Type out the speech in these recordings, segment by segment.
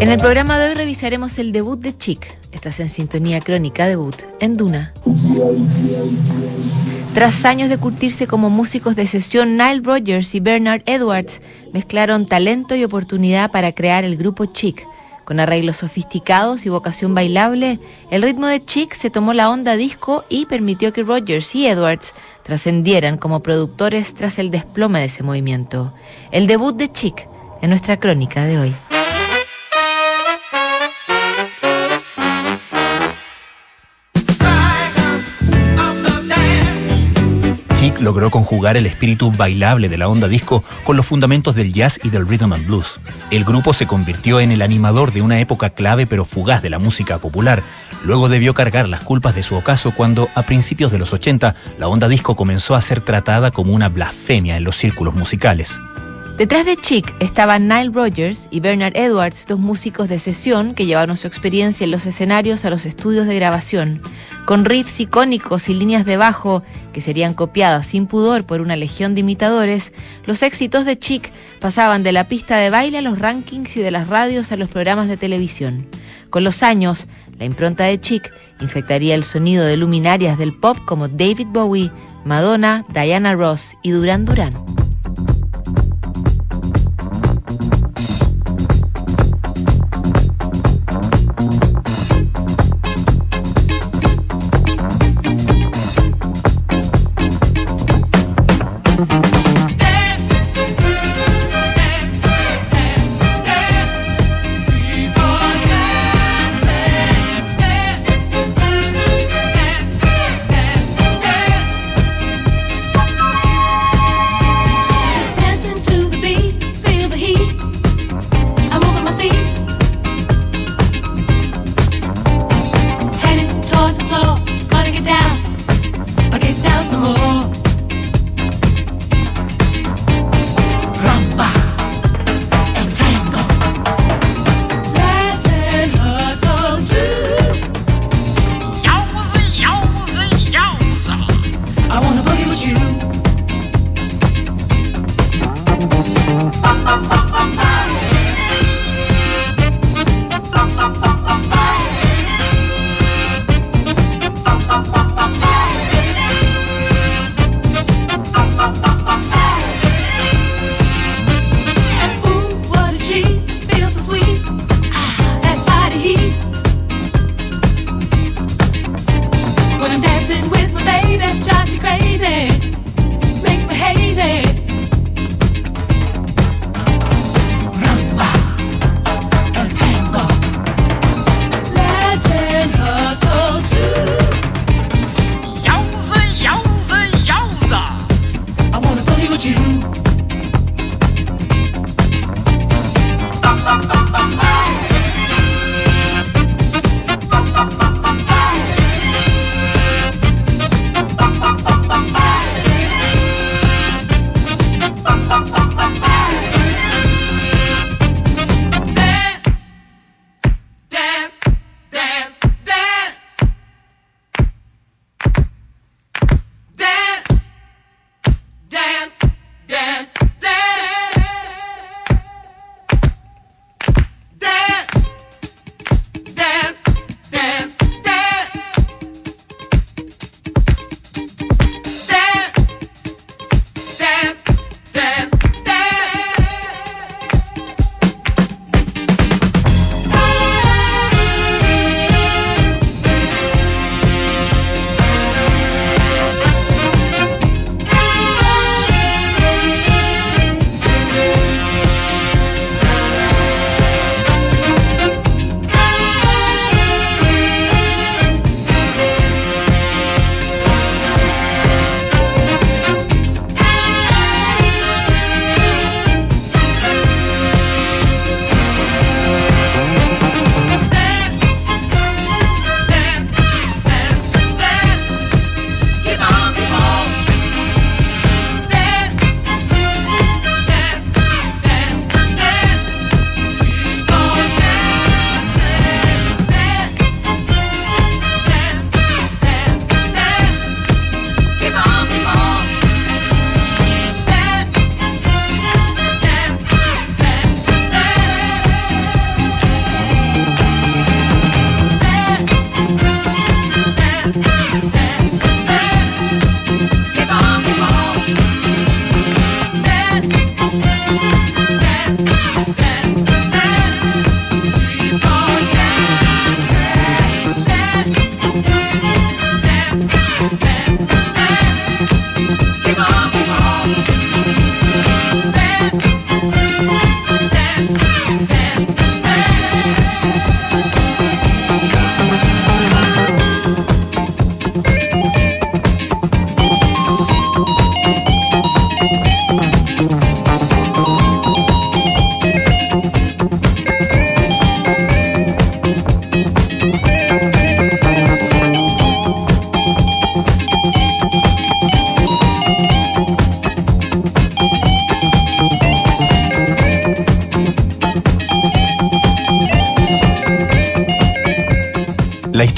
En el programa de hoy revisaremos el debut de Chic. Estás en sintonía crónica debut en Duna. Tras años de curtirse como músicos de sesión, Nile Rogers y Bernard Edwards mezclaron talento y oportunidad para crear el grupo Chic. Con arreglos sofisticados y vocación bailable, el ritmo de Chic se tomó la onda disco y permitió que Rogers y Edwards trascendieran como productores tras el desplome de ese movimiento. El debut de Chic en nuestra crónica de hoy. Logró conjugar el espíritu bailable de la onda disco con los fundamentos del jazz y del rhythm and blues. El grupo se convirtió en el animador de una época clave pero fugaz de la música popular. Luego debió cargar las culpas de su ocaso cuando, a principios de los 80, la onda disco comenzó a ser tratada como una blasfemia en los círculos musicales. Detrás de Chic estaban Nile Rogers y Bernard Edwards, dos músicos de sesión que llevaron su experiencia en los escenarios a los estudios de grabación. Con riffs icónicos y líneas de bajo que serían copiadas sin pudor por una legión de imitadores, los éxitos de Chic pasaban de la pista de baile a los rankings y de las radios a los programas de televisión. Con los años, la impronta de Chic infectaría el sonido de luminarias del pop como David Bowie, Madonna, Diana Ross y Duran Duran.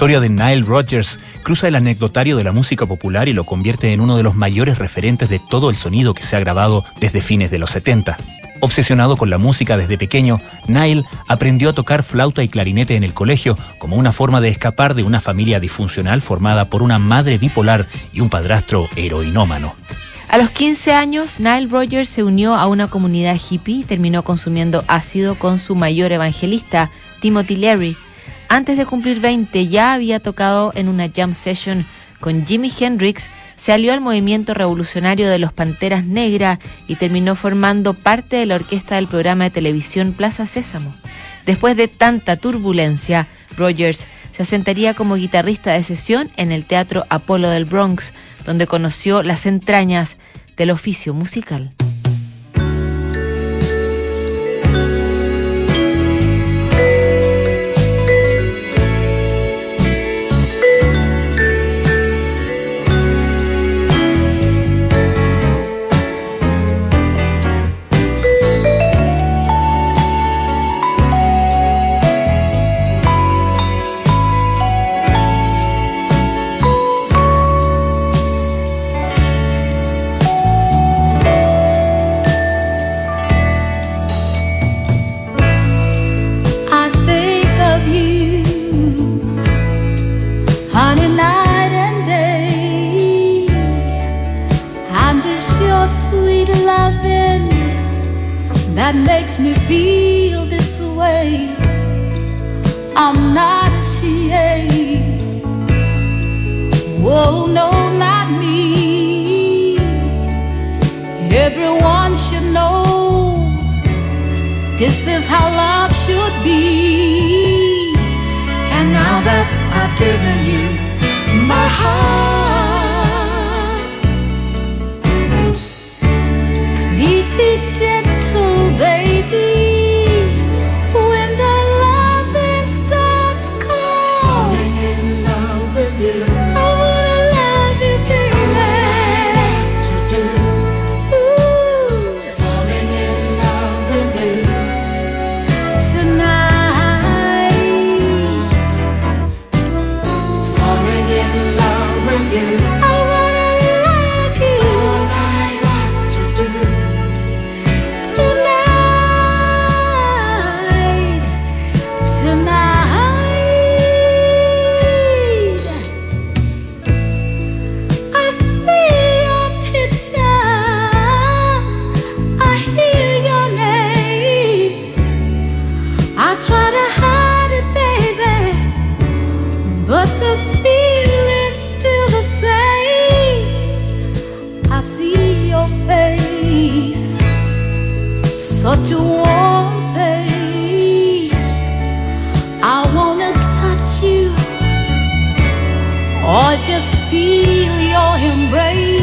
Historia de Nile Rodgers cruza el anecdotario de la música popular y lo convierte en uno de los mayores referentes de todo el sonido que se ha grabado desde fines de los 70. Obsesionado con la música desde pequeño, Nile aprendió a tocar flauta y clarinete en el colegio como una forma de escapar de una familia disfuncional formada por una madre bipolar y un padrastro heroinómano. A los 15 años, Nile Rodgers se unió a una comunidad hippie y terminó consumiendo ácido con su mayor evangelista, Timothy Leary, antes de cumplir 20 ya había tocado en una jam session con Jimi Hendrix, se alió al movimiento revolucionario de los Panteras Negras y terminó formando parte de la orquesta del programa de televisión Plaza Sésamo. Después de tanta turbulencia, Rogers se asentaría como guitarrista de sesión en el Teatro Apolo del Bronx, donde conoció las entrañas del oficio musical. but to warm face. I wanna touch you or just feel your embrace.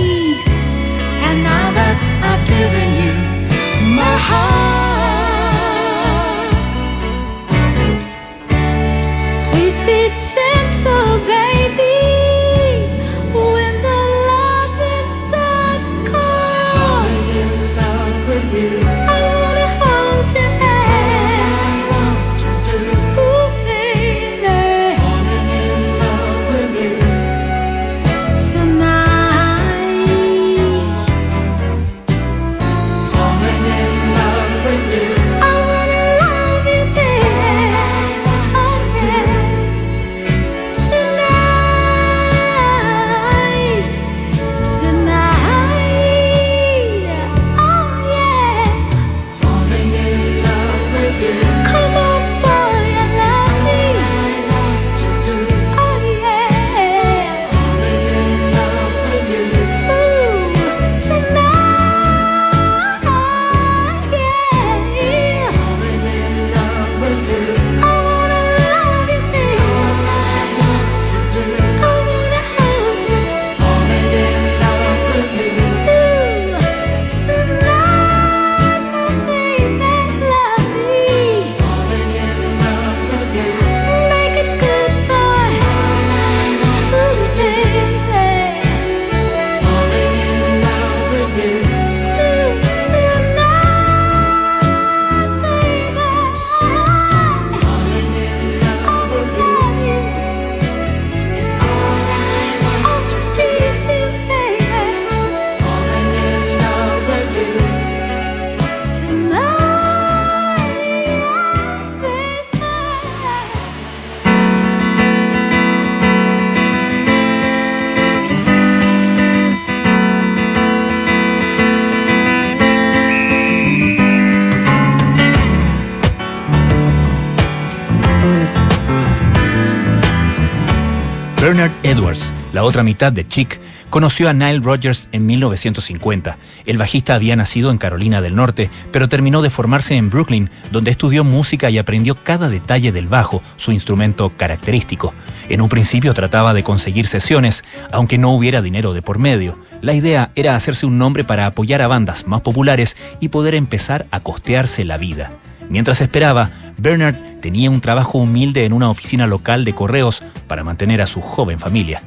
Edwards, la otra mitad de Chic, conoció a Nile Rodgers en 1950. El bajista había nacido en Carolina del Norte, pero terminó de formarse en Brooklyn, donde estudió música y aprendió cada detalle del bajo, su instrumento característico. En un principio trataba de conseguir sesiones, aunque no hubiera dinero de por medio. La idea era hacerse un nombre para apoyar a bandas más populares y poder empezar a costearse la vida. Mientras esperaba, Bernard tenía un trabajo humilde en una oficina local de correos para mantener a su joven familia.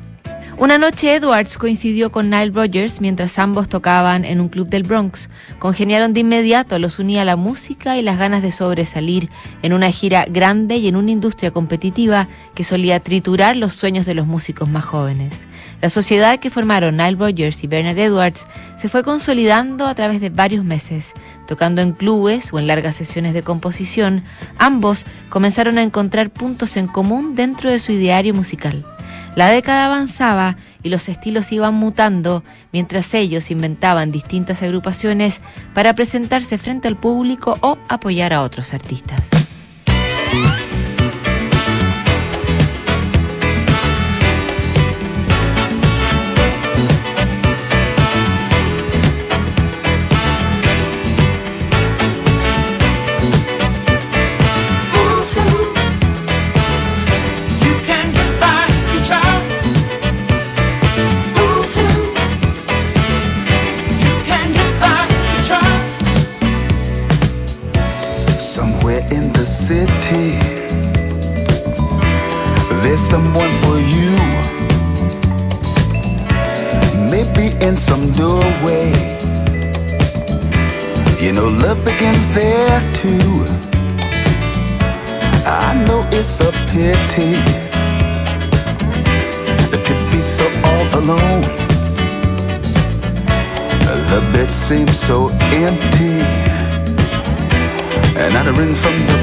Una noche Edwards coincidió con Nile Rodgers mientras ambos tocaban en un club del Bronx. Congeniaron de inmediato, los unía la música y las ganas de sobresalir en una gira grande y en una industria competitiva que solía triturar los sueños de los músicos más jóvenes. La sociedad que formaron Nile Rodgers y Bernard Edwards se fue consolidando a través de varios meses. Tocando en clubes o en largas sesiones de composición, ambos comenzaron a encontrar puntos en común dentro de su ideario musical. La década avanzaba y los estilos iban mutando mientras ellos inventaban distintas agrupaciones para presentarse frente al público o apoyar a otros artistas. Seems so empty, and not a ring from the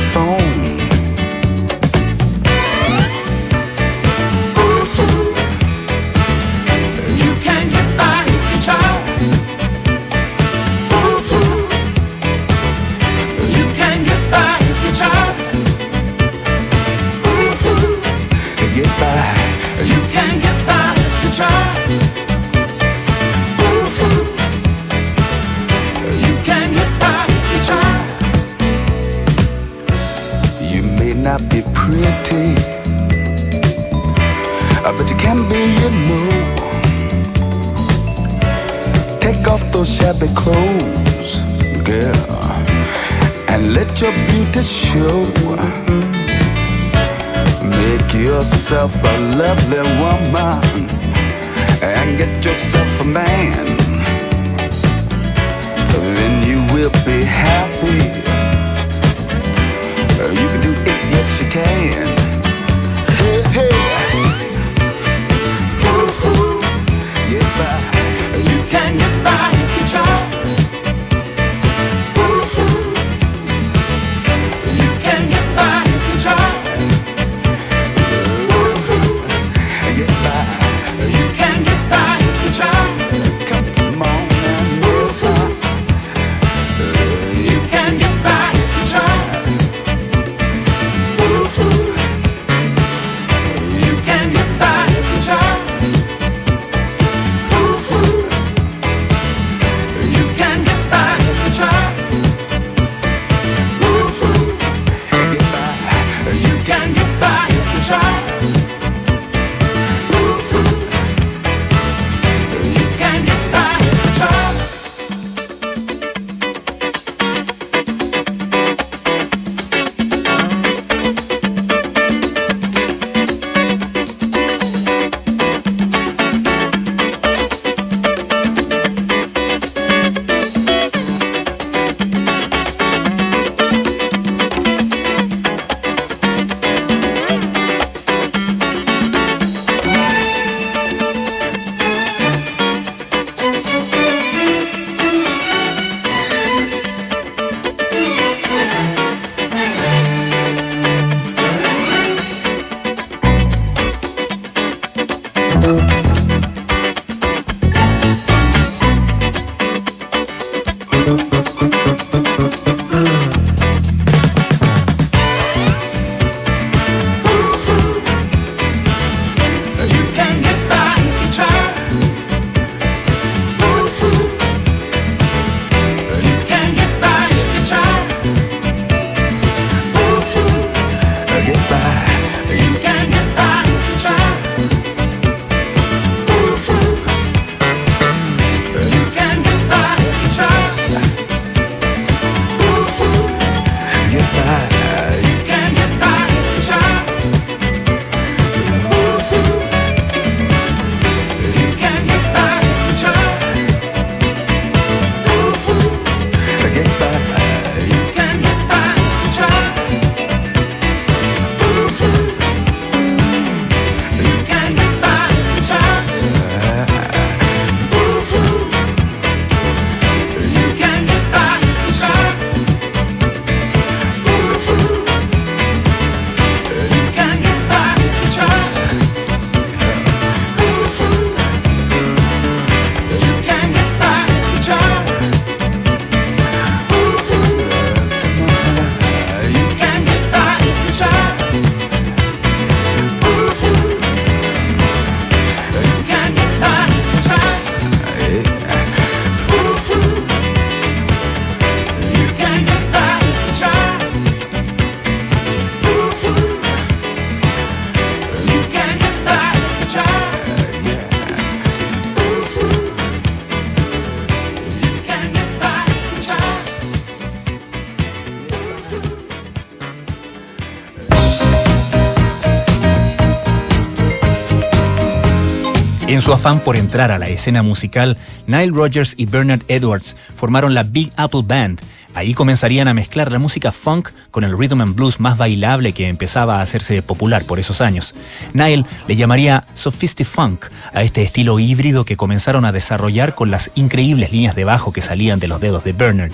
su afán por entrar a la escena musical, Nile Rodgers y Bernard Edwards formaron la Big Apple Band. Ahí comenzarían a mezclar la música funk con el rhythm and blues más bailable que empezaba a hacerse popular por esos años. Nile le llamaría Funk a este estilo híbrido que comenzaron a desarrollar con las increíbles líneas de bajo que salían de los dedos de Bernard.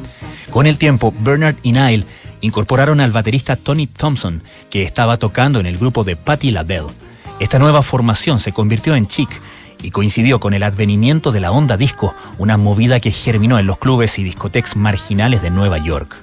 Con el tiempo, Bernard y Nile incorporaron al baterista Tony Thompson, que estaba tocando en el grupo de Patti LaBelle. Esta nueva formación se convirtió en Chic y coincidió con el advenimiento de la onda disco, una movida que germinó en los clubes y discotecas marginales de Nueva York.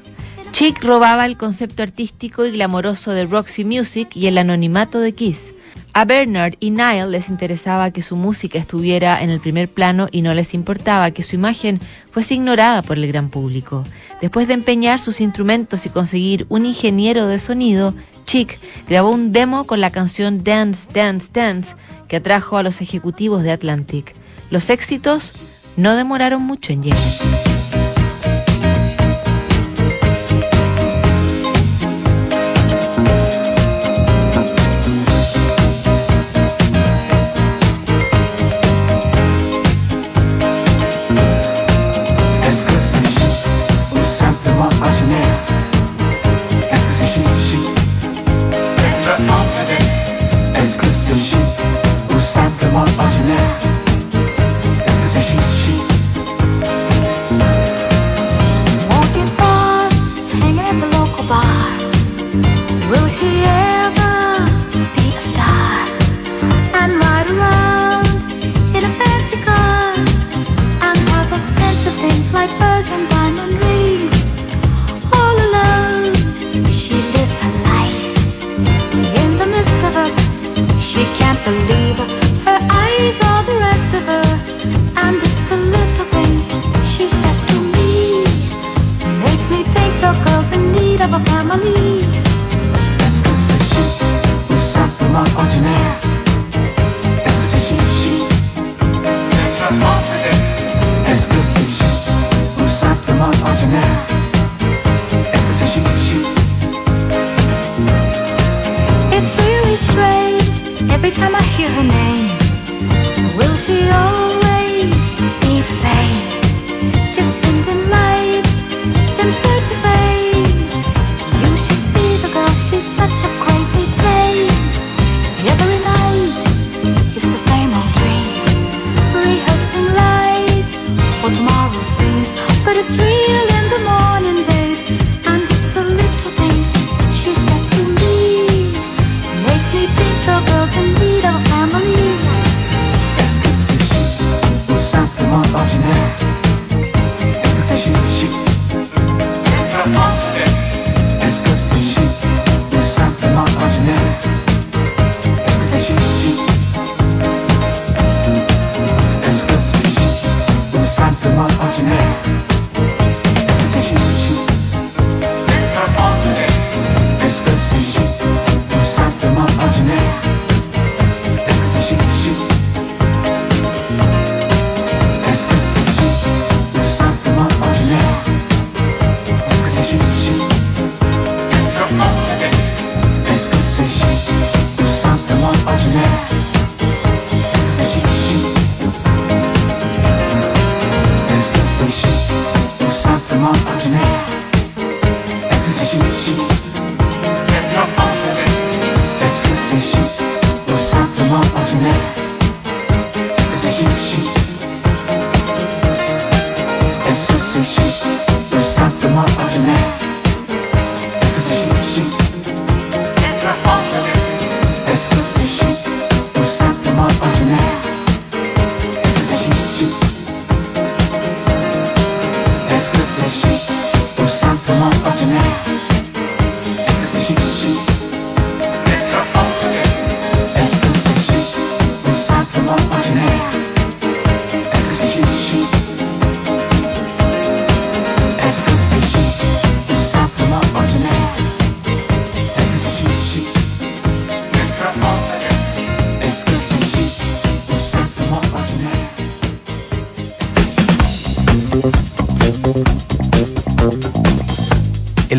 Chic robaba el concepto artístico y glamoroso de Roxy Music y el anonimato de Kiss. A Bernard y Nile les interesaba que su música estuviera en el primer plano y no les importaba que su imagen fuese ignorada por el gran público. Después de empeñar sus instrumentos y conseguir un ingeniero de sonido, Chick grabó un demo con la canción Dance, Dance, Dance que atrajo a los ejecutivos de Atlantic. Los éxitos no demoraron mucho en llegar.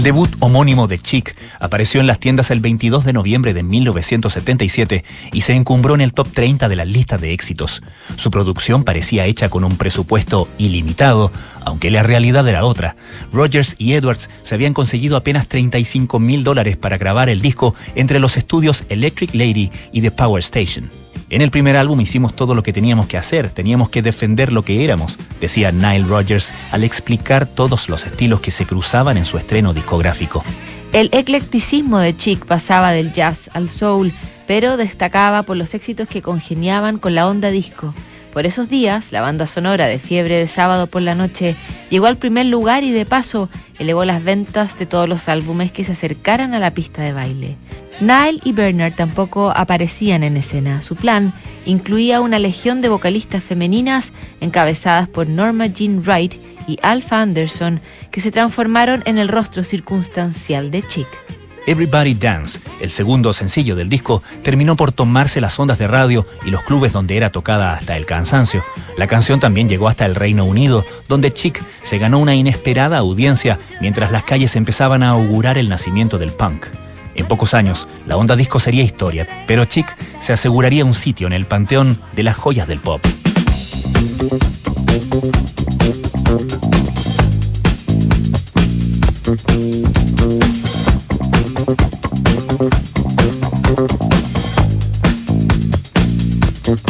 El debut homónimo de Chic apareció en las tiendas el 22 de noviembre de 1977 y se encumbró en el top 30 de las listas de éxitos. Su producción parecía hecha con un presupuesto ilimitado, aunque la realidad era otra. Rogers y Edwards se habían conseguido apenas 35 mil dólares para grabar el disco entre los estudios Electric Lady y The Power Station. En el primer álbum hicimos todo lo que teníamos que hacer, teníamos que defender lo que éramos, decía Nile Rogers al explicar todos los estilos que se cruzaban en su estreno discográfico. El eclecticismo de Chic pasaba del jazz al soul, pero destacaba por los éxitos que congeniaban con la onda disco. Por esos días, la banda sonora de Fiebre de Sábado por la Noche llegó al primer lugar y de paso elevó las ventas de todos los álbumes que se acercaran a la pista de baile. Nile y Bernard tampoco aparecían en escena. Su plan incluía una legión de vocalistas femeninas encabezadas por Norma Jean Wright y Alpha Anderson, que se transformaron en el rostro circunstancial de Chick. Everybody Dance, el segundo sencillo del disco, terminó por tomarse las ondas de radio y los clubes donde era tocada hasta el cansancio. La canción también llegó hasta el Reino Unido, donde Chick se ganó una inesperada audiencia mientras las calles empezaban a augurar el nacimiento del punk. En pocos años, la onda disco sería historia, pero Chick se aseguraría un sitio en el panteón de las joyas del pop.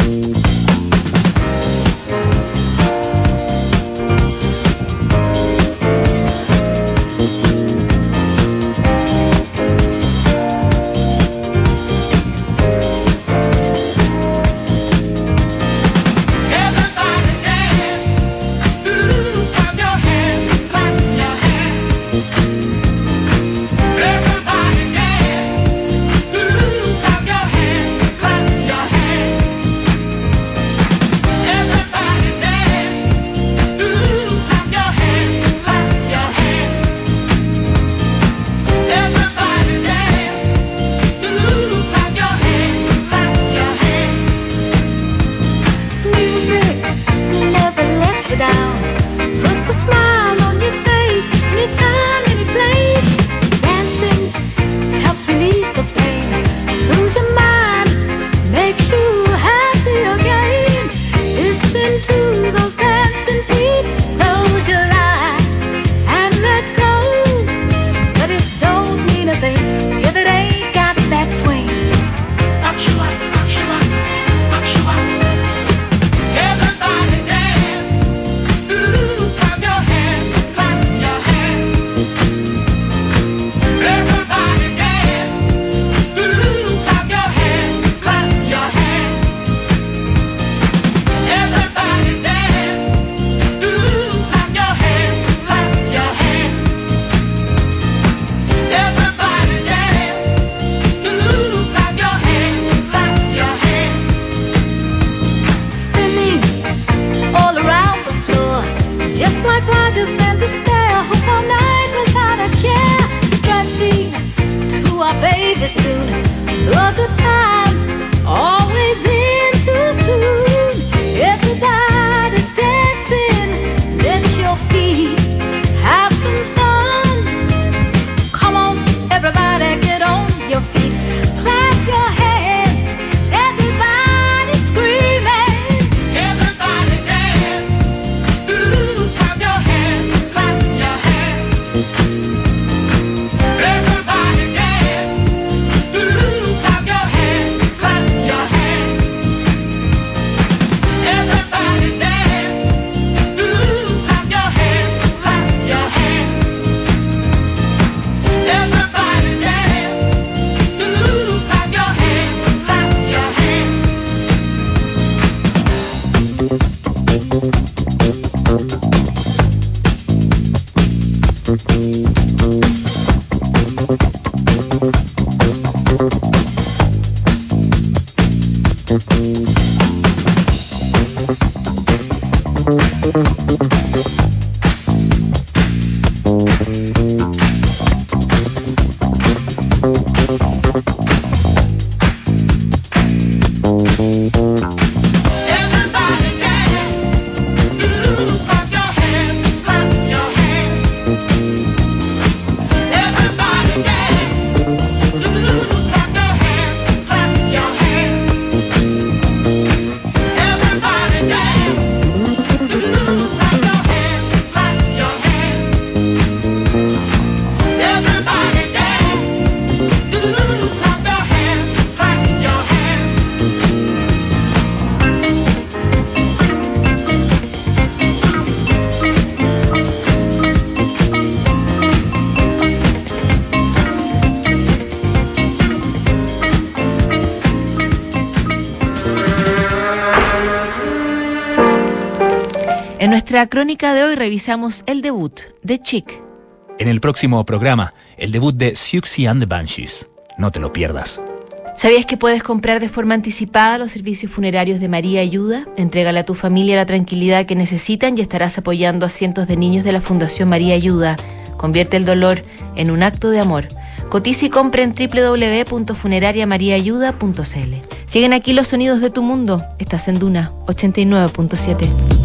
We'll stand to all night without a care. To our favorite tune. Nuestra crónica de hoy revisamos el debut de Chic. En el próximo programa, el debut de Siouxsie and the Banshees. No te lo pierdas. ¿Sabías que puedes comprar de forma anticipada los servicios funerarios de María Ayuda? Entrégale a tu familia la tranquilidad que necesitan y estarás apoyando a cientos de niños de la Fundación María Ayuda. Convierte el dolor en un acto de amor. Cotiza y compra en www.funerariamariaayuda.cl. Siguen aquí los sonidos de tu mundo. Estás en Duna 89.7.